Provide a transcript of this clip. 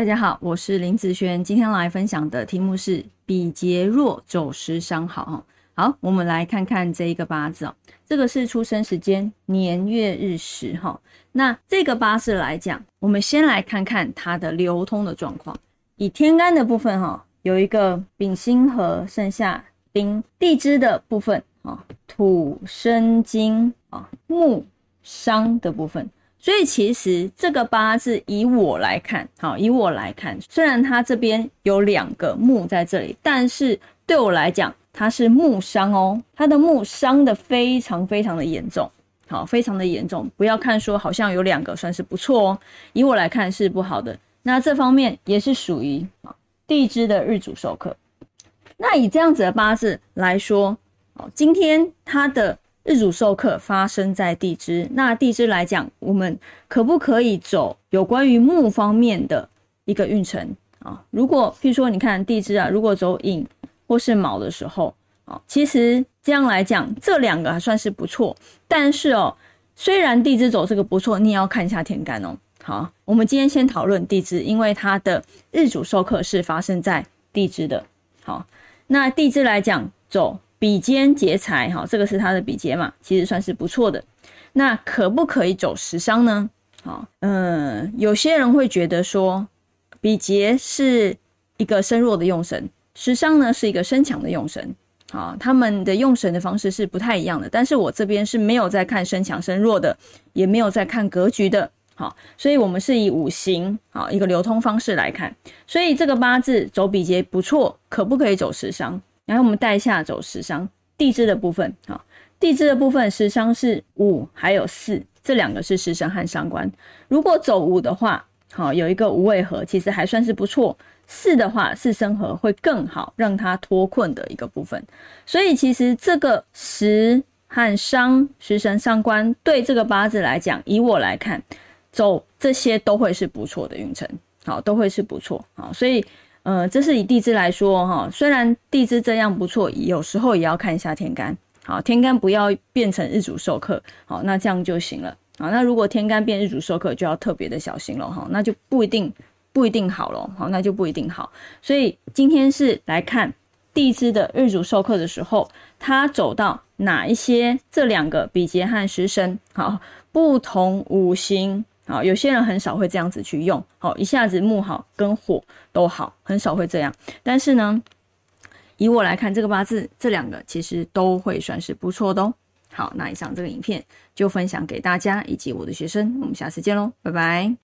大家好，我是林子轩，今天来分享的题目是比劫弱走时伤好哈好，我们来看看这一个八字哦，这个是出生时间年月日时哈。那这个八字来讲，我们先来看看它的流通的状况。以天干的部分哈，有一个丙辛合，剩下丁地支的部分啊，土生金啊，木伤的部分。所以其实这个八字以我来看，好，以我来看，虽然它这边有两个木在这里，但是对我来讲，它是木伤哦，它的木伤的非常非常的严重，好，非常的严重。不要看说好像有两个算是不错哦，以我来看是不好的。那这方面也是属于啊地支的日主受克。那以这样子的八字来说，哦，今天它的。日主受克发生在地支，那地支来讲，我们可不可以走有关于木方面的一个运程啊？如果譬如说，你看地支啊，如果走寅或是卯的时候啊，其实这样来讲，这两个还算是不错。但是哦，虽然地支走这个不错，你也要看一下天干哦。好，我们今天先讨论地支，因为它的日主受克是发生在地支的。好，那地支来讲走。比肩劫财，哈，这个是他的比劫嘛，其实算是不错的。那可不可以走食伤呢？好，嗯，有些人会觉得说，比劫是一个身弱的用神，食伤呢是一个身强的用神，好，他们的用神的方式是不太一样的。但是我这边是没有在看身强身弱的，也没有在看格局的，好，所以我们是以五行好一个流通方式来看。所以这个八字走比劫不错，可不可以走食伤？然后我们带下走十伤地支的部分，好，地支的部分十伤是五还有四，这两个是食神和伤官。如果走五的话，好有一个五位合，其实还算是不错。四的话，四生合会更好，让他脱困的一个部分。所以其实这个食和伤，食神伤官对这个八字来讲，以我来看，走这些都会是不错的运程，好，都会是不错，好，所以。呃，这是以地支来说哈，虽然地支这样不错，有时候也要看一下天干。好，天干不要变成日主受克，好，那这样就行了。好，那如果天干变日主受克，就要特别的小心了哈，那就不一定不一定好了。好，那就不一定好。所以今天是来看地支的日主受克的时候，它走到哪一些这两个比劫和食神，好，不同五行。好，有些人很少会这样子去用，好，一下子木好跟火都好，很少会这样。但是呢，以我来看，这个八字这两个其实都会算是不错的哦。好，那以上这个影片就分享给大家以及我的学生，我们下次见喽，拜拜。